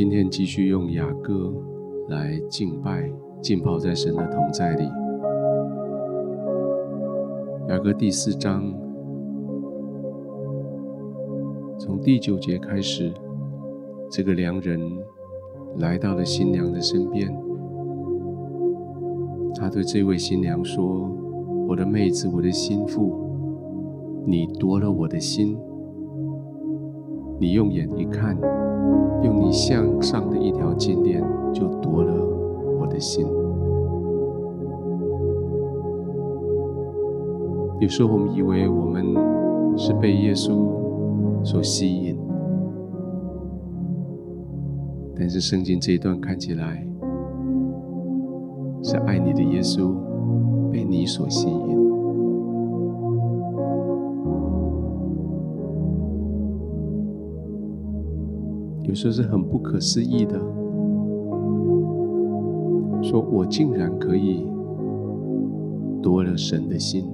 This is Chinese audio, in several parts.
今天继续用雅歌来敬拜，浸泡在神的同在里。雅歌第四章，从第九节开始，这个良人来到了新娘的身边，他对这位新娘说：“我的妹子，我的心腹，你夺了我的心，你用眼一看。”用你向上的一条金链，就夺了我的心。有时候我们以为我们是被耶稣所吸引，但是圣经这一段看起来是爱你的耶稣被你所吸引。有时候是很不可思议的，说我竟然可以夺了神的心，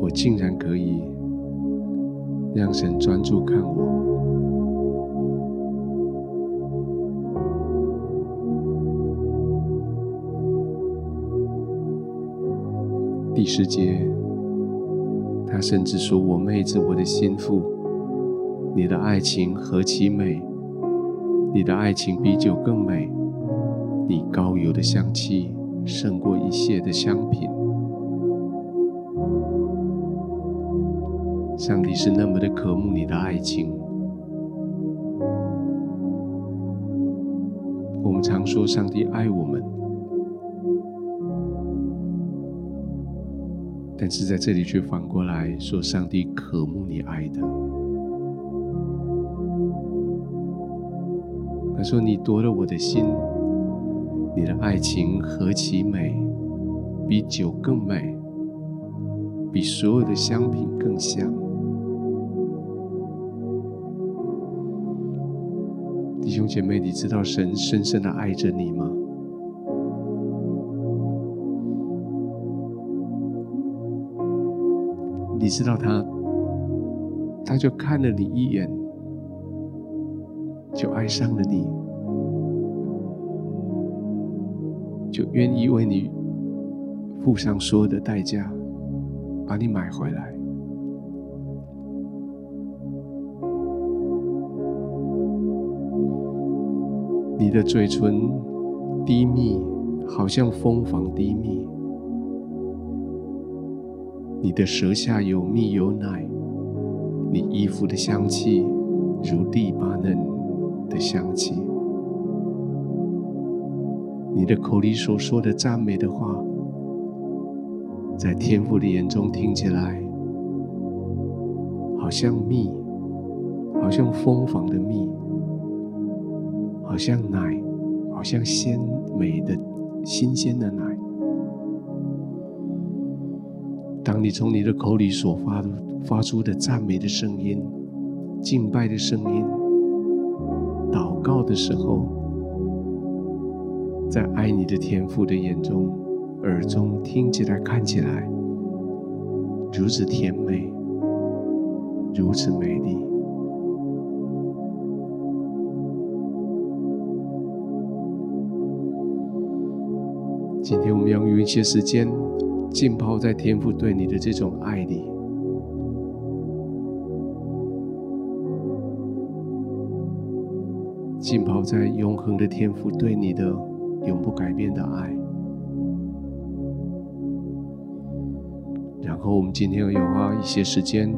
我竟然可以让神专注看我。第十节。他甚至说：“我妹子，我的心腹，你的爱情何其美！你的爱情比酒更美，你高油的香气胜过一切的香品。上帝是那么的渴慕你的爱情。我们常说上帝爱我们。”但是在这里却反过来说，上帝渴慕你爱的。他说：“你夺了我的心，你的爱情何其美，比酒更美，比所有的香品更香。”弟兄姐妹，你知道神深深的爱着你吗？你知道他，他就看了你一眼，就爱上了你，就愿意为你付上所有的代价，把你买回来。你的嘴唇低密，好像蜂房低密。你的舌下有蜜有奶，你衣服的香气如利巴嫩的香气，你的口里所说的赞美的话，在天父的眼中听起来，好像蜜，好像蜂房的蜜，好像奶，好像鲜美的新鲜的奶。当你从你的口里所发发出的赞美的声音、敬拜的声音、祷告的时候，在爱你的天父的眼中、耳中听起来、看起来如此甜美、如此美丽。今天我们要用一些时间。浸泡在天父对你的这种爱里，浸泡在永恒的天父对你的永不改变的爱。然后我们今天要花一些时间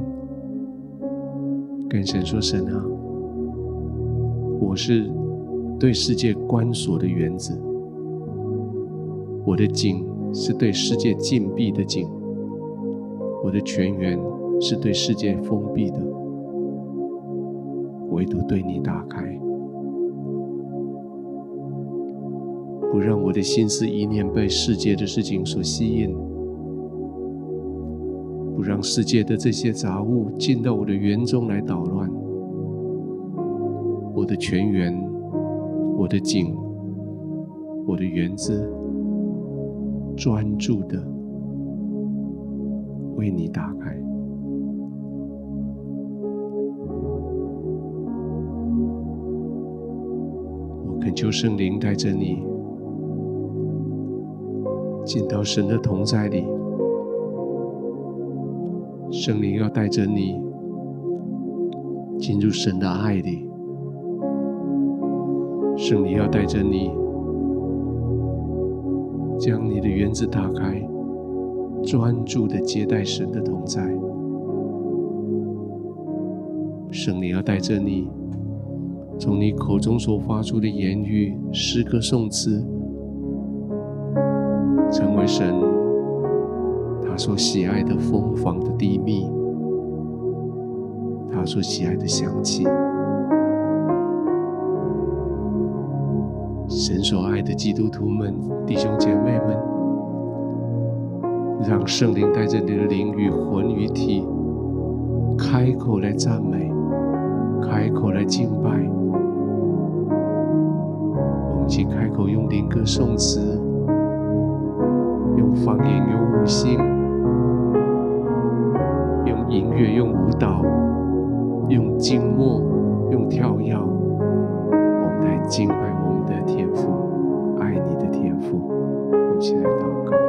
跟神说：“神啊，我是对世界关锁的园子，我的井。”是对世界禁闭的井，我的泉源是对世界封闭的，唯独对你打开，不让我的心思意念被世界的事情所吸引，不让世界的这些杂物进到我的园中来捣乱，我的泉源，我的井，我的园子。专注的为你打开。我恳求圣灵带着你进到神的同在里。圣灵要带着你进入神的爱里。圣灵要带着你将你的园子打开，专注的接待神的同在。圣灵要带着你，从你口中所发出的言语、诗歌、颂词，成为神他所喜爱的蜂房的滴蜜，他所喜爱的香气。神所爱的基督徒们、弟兄姐妹们，让圣灵带着你的灵与魂与体，开口来赞美。开口来敬拜，我们请开口用灵歌颂词，用方言，用悟性，用音乐，用舞蹈，用静默，用跳跃，敬拜我们的天赋，爱你的天赋，一起来祷告。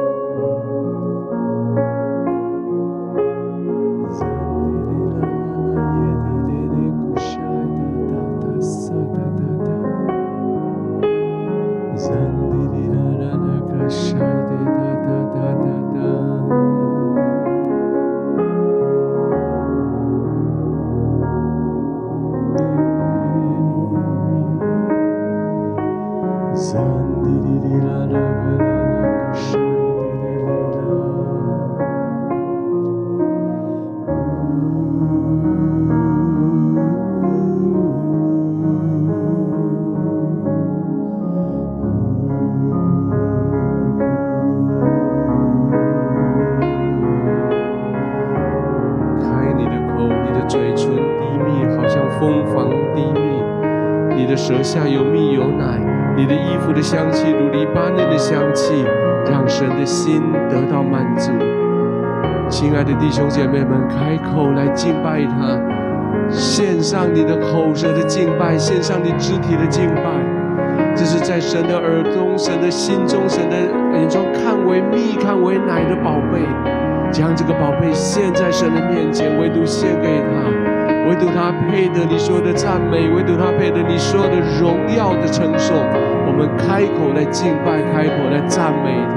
蜂房低密。你的舌下有蜜有奶，你的衣服的香气如黎巴嫩的香气，让神的心得到满足。亲爱的弟兄姐妹们，开口来敬拜他，献上你的口舌的敬拜，献上你肢体的敬拜。这是在神的耳中、神的心中、神的眼中看为蜜、看为奶的宝贝，将这个宝贝献在神的面前，唯独献给他。唯独他配得你所有的赞美，唯独他配得你所有的荣耀的称颂。我们开口来敬拜，开口来赞美他。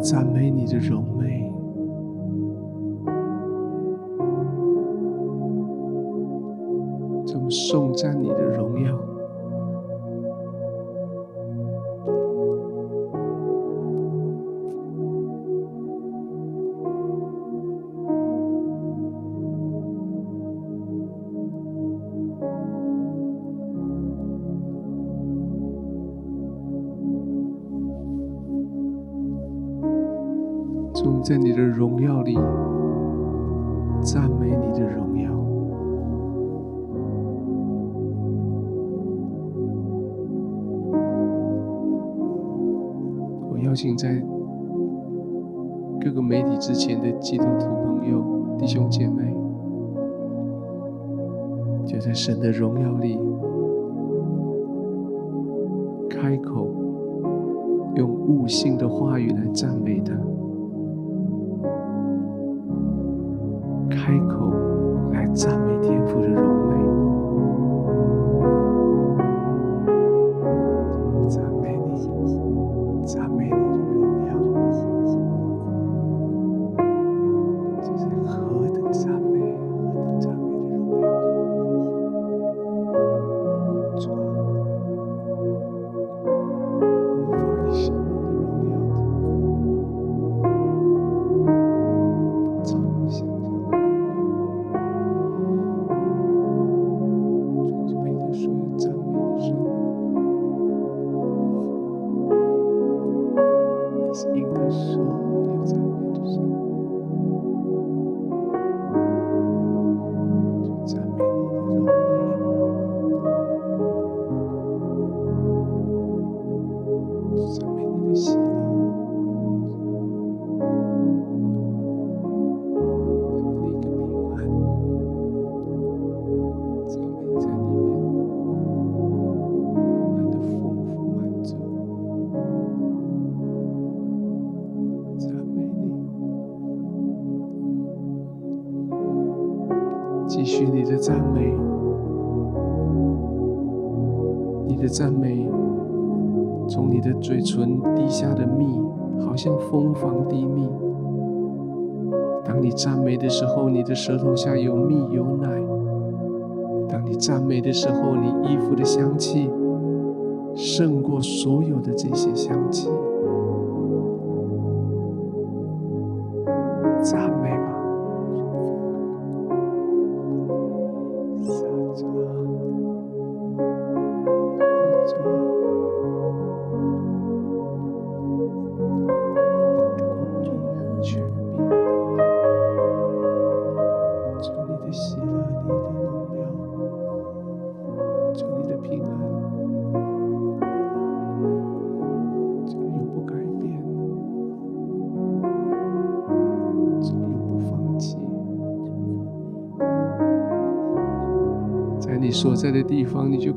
赞美你的荣美，怎么颂赞你的荣耀。神的荣耀。房滴蜜。当你赞美的时候，你的舌头下有蜜有奶；当你赞美的时候，你衣服的香气胜过所有的这些香气。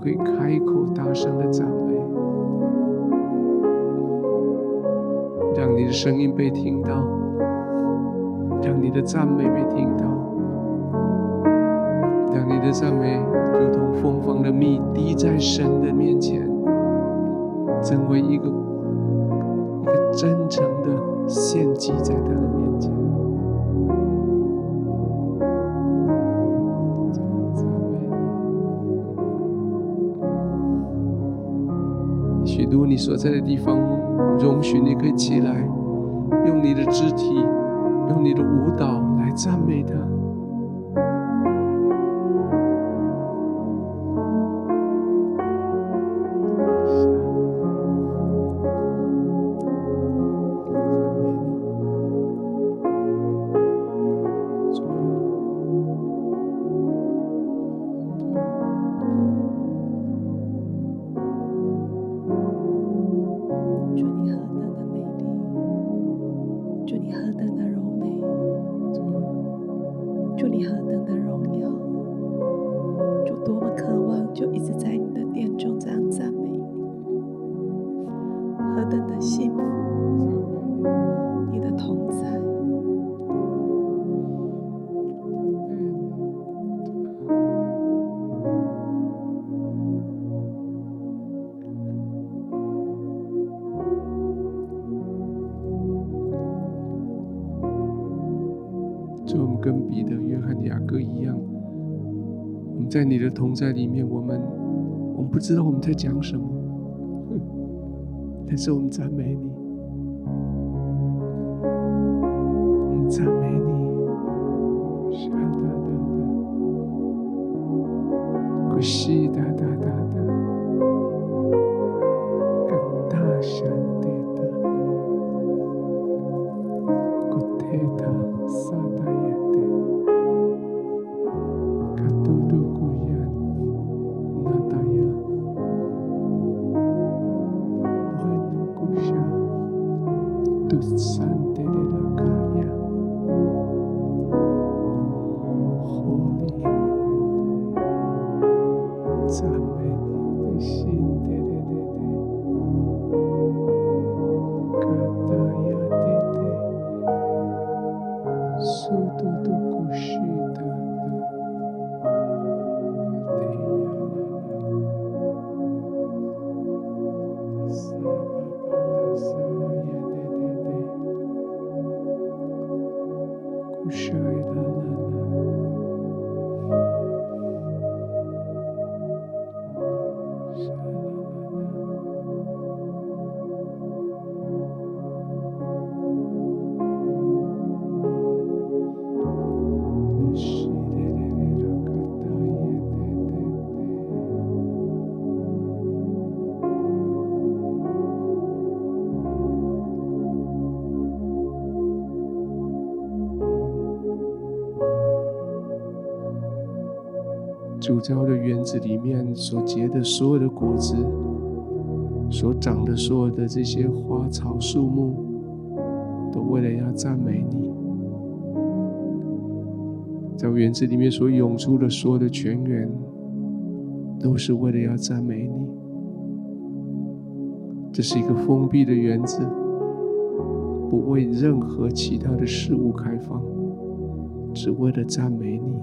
地所在的地方容许，你可以起来，用你的肢体，用你的舞蹈来赞美他。所以我们跟彼得、约翰、雅各一样，我们在你的同在里面，我们我们不知道我们在讲什么，但是我们赞美你，我们赞美你，是哒哒哒，古西哒哒哒哒，主造园子里面所结的所有的果子，所长的所有的这些花草树木，都为了要赞美你。在园子里面所涌出的所有的泉源，都是为了要赞美你。这是一个封闭的园子，不为任何其他的事物开放，只为了赞美你。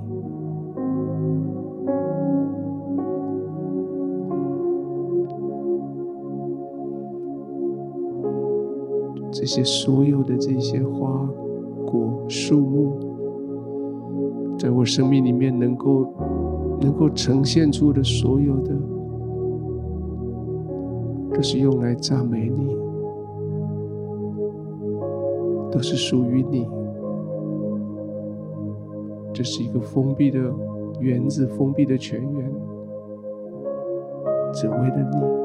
这些所有的这些花果树木，在我生命里面能够能够呈现出的所有的，都是用来赞美你，都是属于你。这是一个封闭的园子，封闭的泉源，只为了你。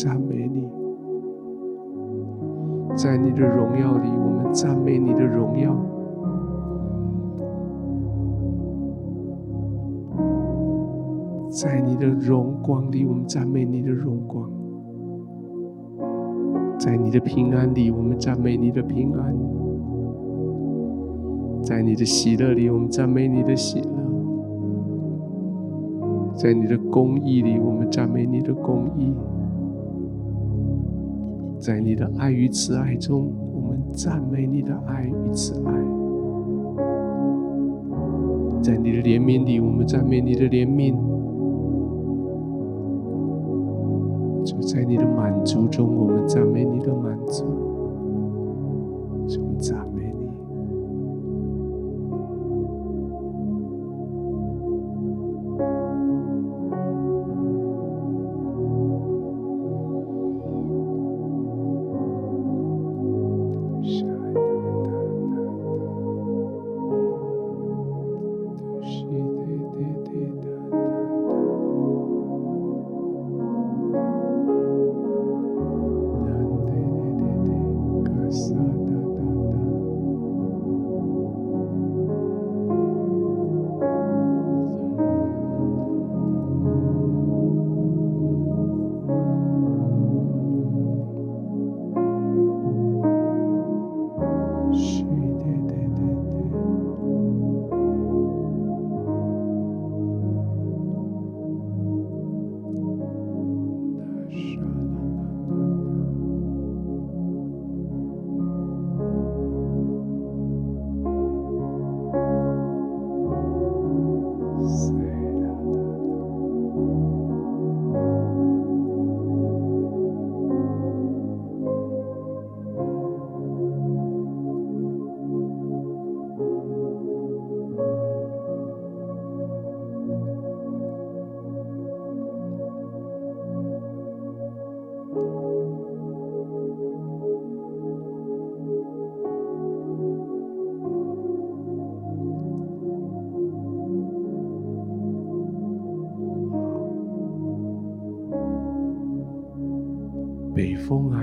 赞美你，在你的荣耀里，我们赞美你的荣耀；在你的荣光里，我们赞美你的荣光；在你的平安里，我们赞美你的平安；在你的喜乐里，我们赞美你的喜乐；在你的公义里，我们赞美你的公义。在你的爱与慈爱中，我们赞美你的爱与慈爱；在你的怜悯里，我们赞美你的怜悯；就在你的满足中，我们赞美你的满足。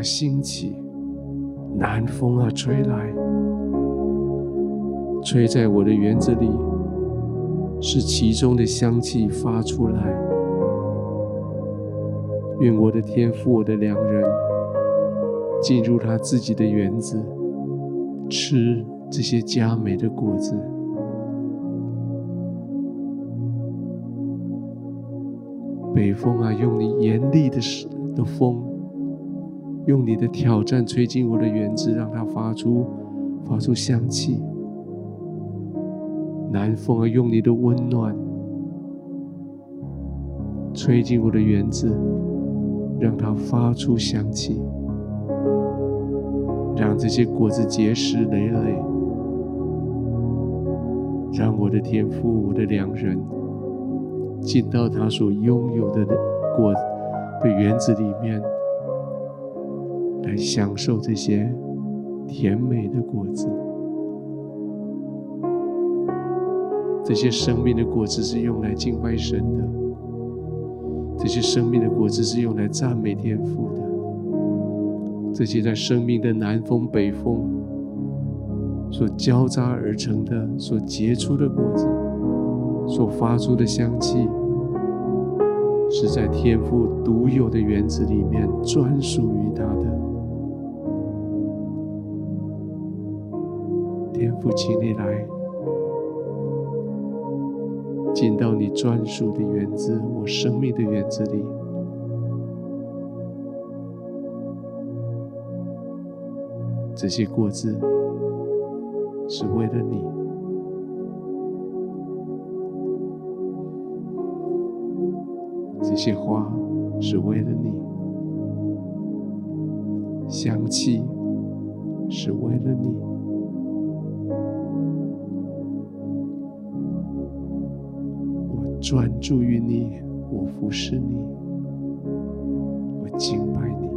兴起，南风啊吹来，吹在我的园子里，是其中的香气发出来。愿我的天父，我的良人，进入他自己的园子，吃这些佳美的果子。北风啊，用你严厉的的风，用你的挑战吹进我的园子，让它发出发出香气。南风啊，用你的温暖吹进我的园子。让它发出香气，让这些果子结实累累，让我的天父、我的良人进到他所拥有的果的园子里面，来享受这些甜美的果子。这些生命的果子是用来敬拜神的。这些生命的果子是用来赞美天父的。这些在生命的南风北风所交杂而成的、所结出的果子，所发出的香气，是在天父独有的园子里面专属于他的。天父，请你来。进到你专属的园子，我生命的园子里，这些果子是为了你，这些花是为了你，香气是为了你。专注于你，我服侍你，我敬拜你。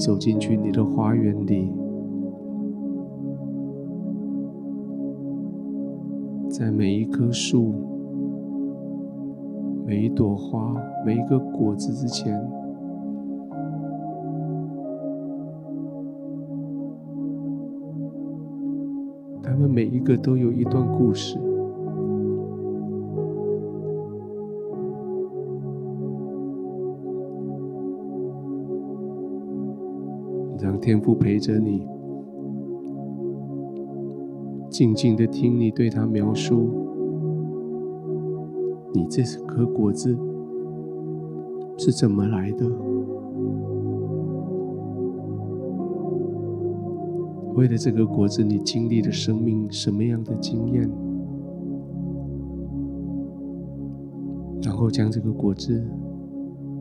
走进去你的花园里，在每一棵树、每一朵花、每一个果子之前，他们每一个都有一段故事。天父陪着你，静静的听你对他描述，你这颗果子是怎么来的？为了这个果子，你经历了生命什么样的经验？然后将这个果子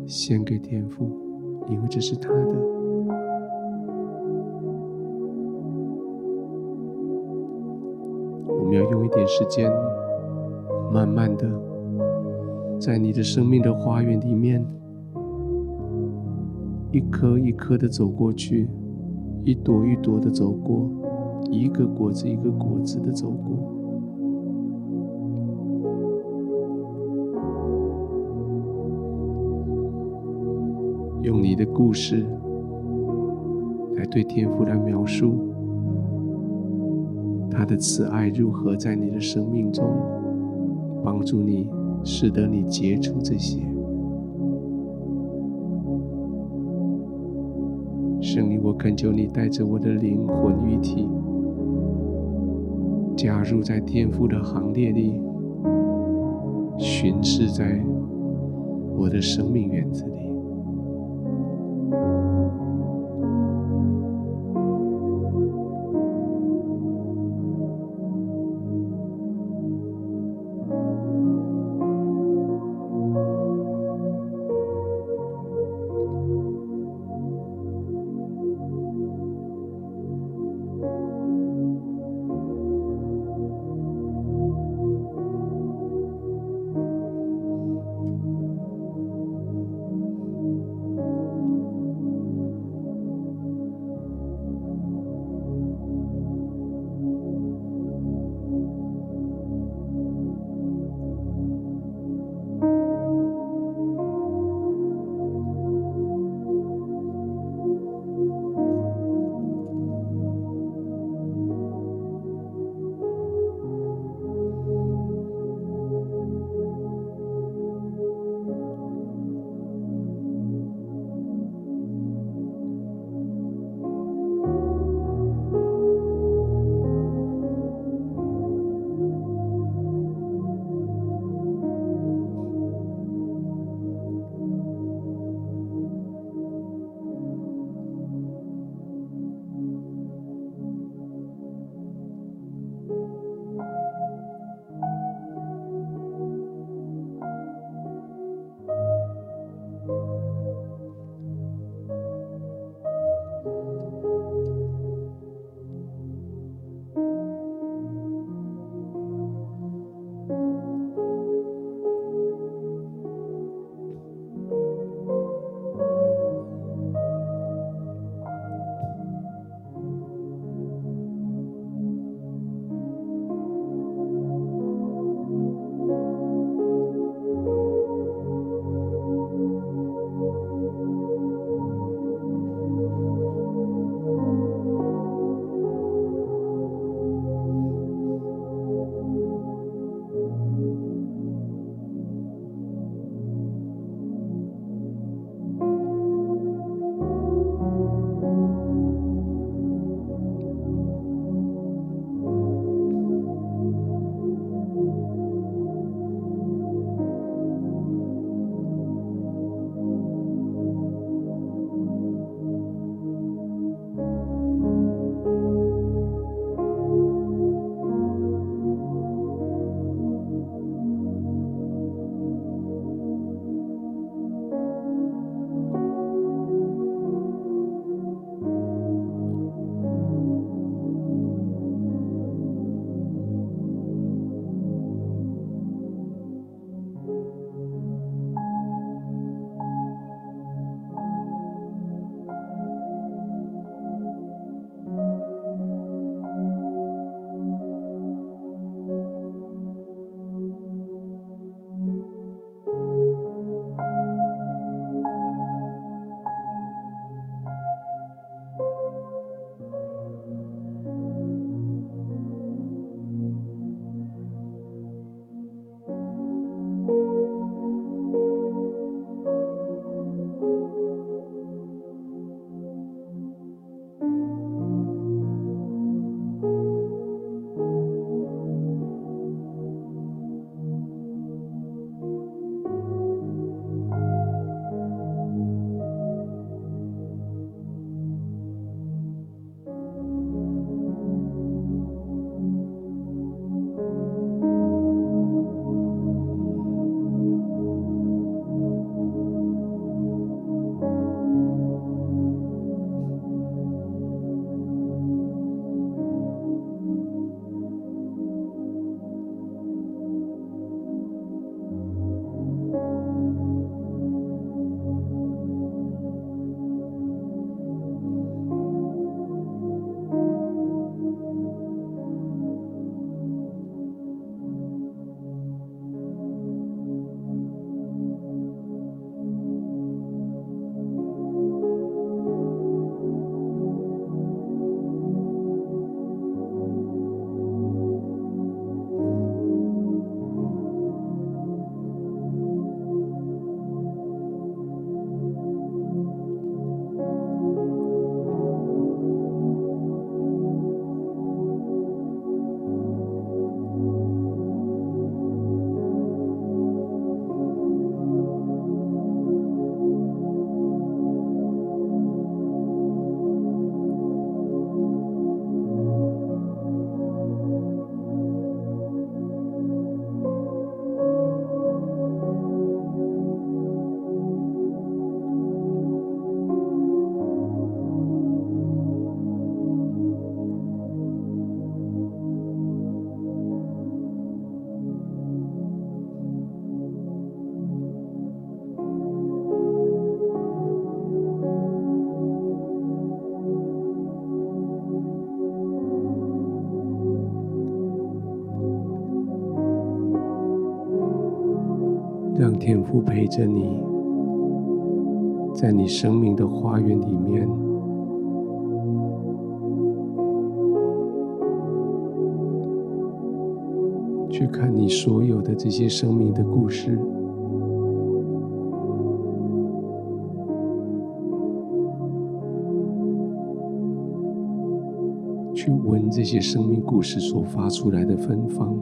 献给天父，因为这是他的。时间，慢慢的，在你的生命的花园里面，一颗一颗的走过去，一朵一朵的走过，一个果子一个果子的走过，用你的故事来对天父来描述。他的慈爱如何在你的生命中帮助你，使得你结出这些？圣灵，我恳求你带着我的灵魂与体，加入在天父的行列里，巡视在我的生命原则不陪着你，在你生命的花园里面，去看你所有的这些生命的故事。去闻这些生命故事所发出来的芬芳，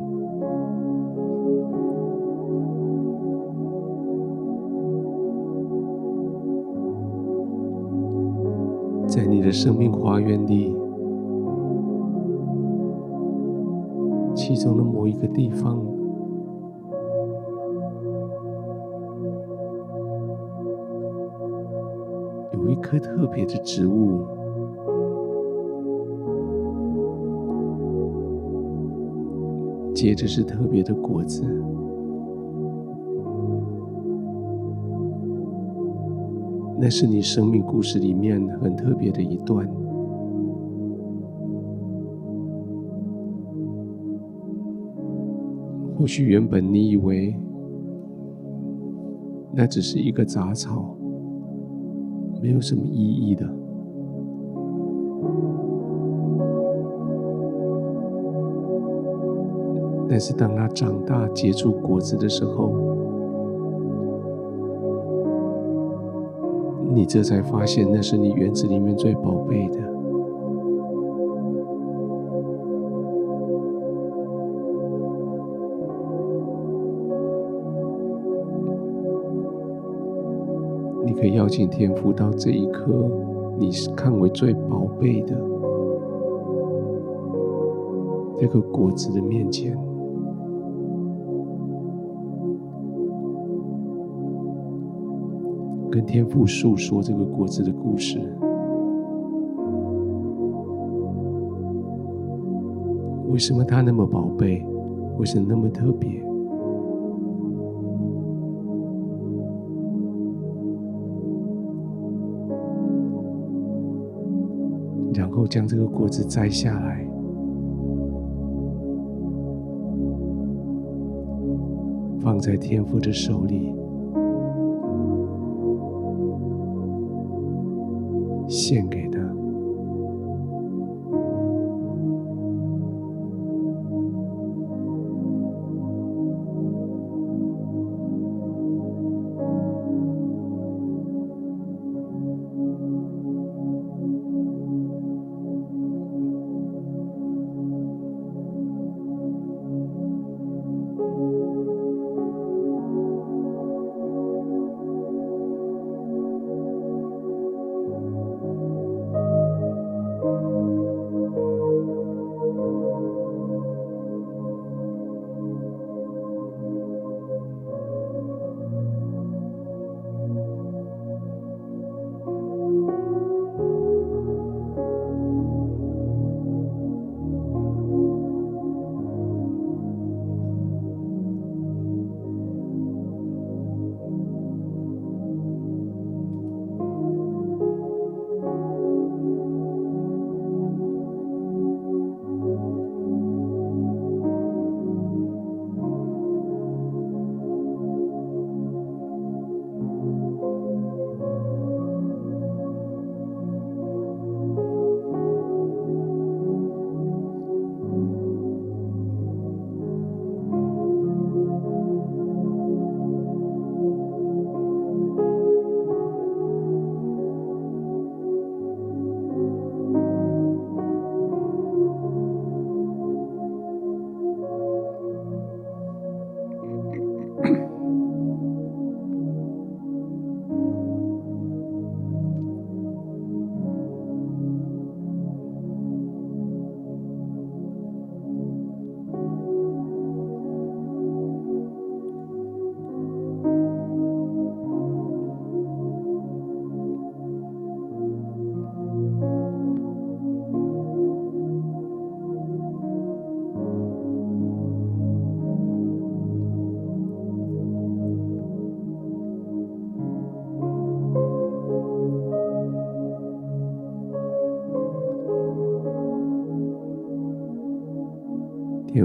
的生命花园里，其中的某一个地方，有一棵特别的植物。结着是特别的果子，那是你生命故事里面很特别的一段。或许原本你以为那只是一个杂草，没有什么意义的。但是，当它长大结出果子的时候，你这才发现，那是你园子里面最宝贝的。你可以邀请天父到这一刻你是看为最宝贝的这个果子的面前。跟天父诉说这个果子的故事，为什么它那么宝贝？为什么那么特别？然后将这个果子摘下来，放在天父的手里。献给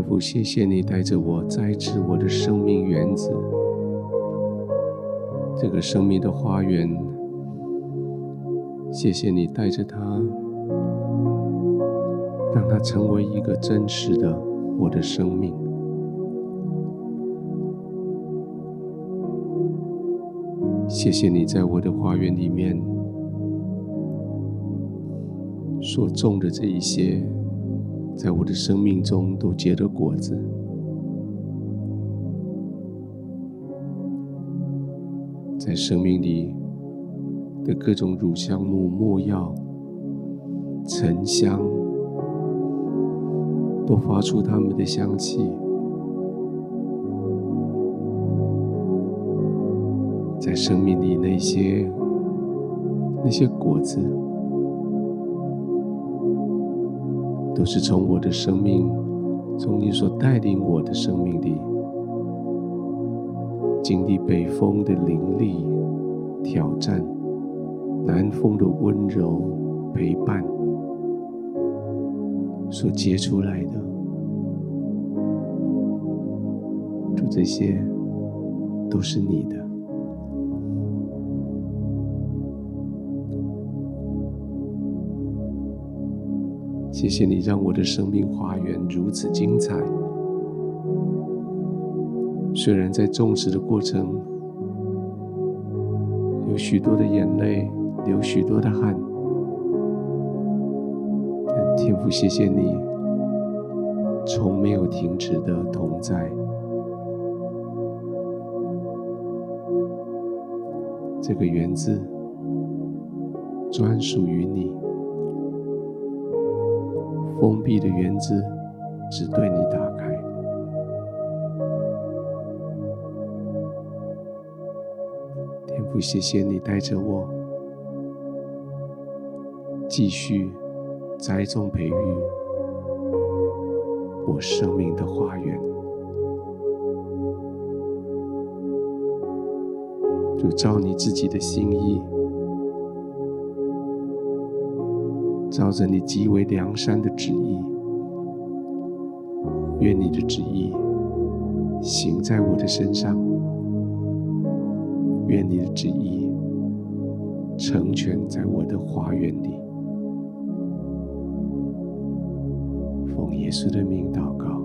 父，谢谢你带着我栽植我的生命园子，这个生命的花园，谢谢你带着它，让它成为一个真实的我的生命。谢谢你在我的花园里面所种的这一些，在我的生命中都结着果子。在生命里的各种乳香木、没药、沉香，都发出它们的香气。在生命里那些那些果子，都是从我的生命，从你所带领我的生命里。经历北风的凌厉挑战，南风的温柔陪伴，所结出来的，就这些都是你的。谢谢你让我的生命花园如此精彩。虽然在种植的过程有许多的眼泪，流许多的汗，但天父，谢谢你从没有停止的同在。这个园子专属于你，封闭的园子只对你打开。天父，谢谢你带着我继续栽种培育我生命的花园，就照你自己的心意，照着你极为良善的旨意，愿你的旨意行在我的身上。愿你的旨意成全在我的花园里，奉耶稣的名祷告。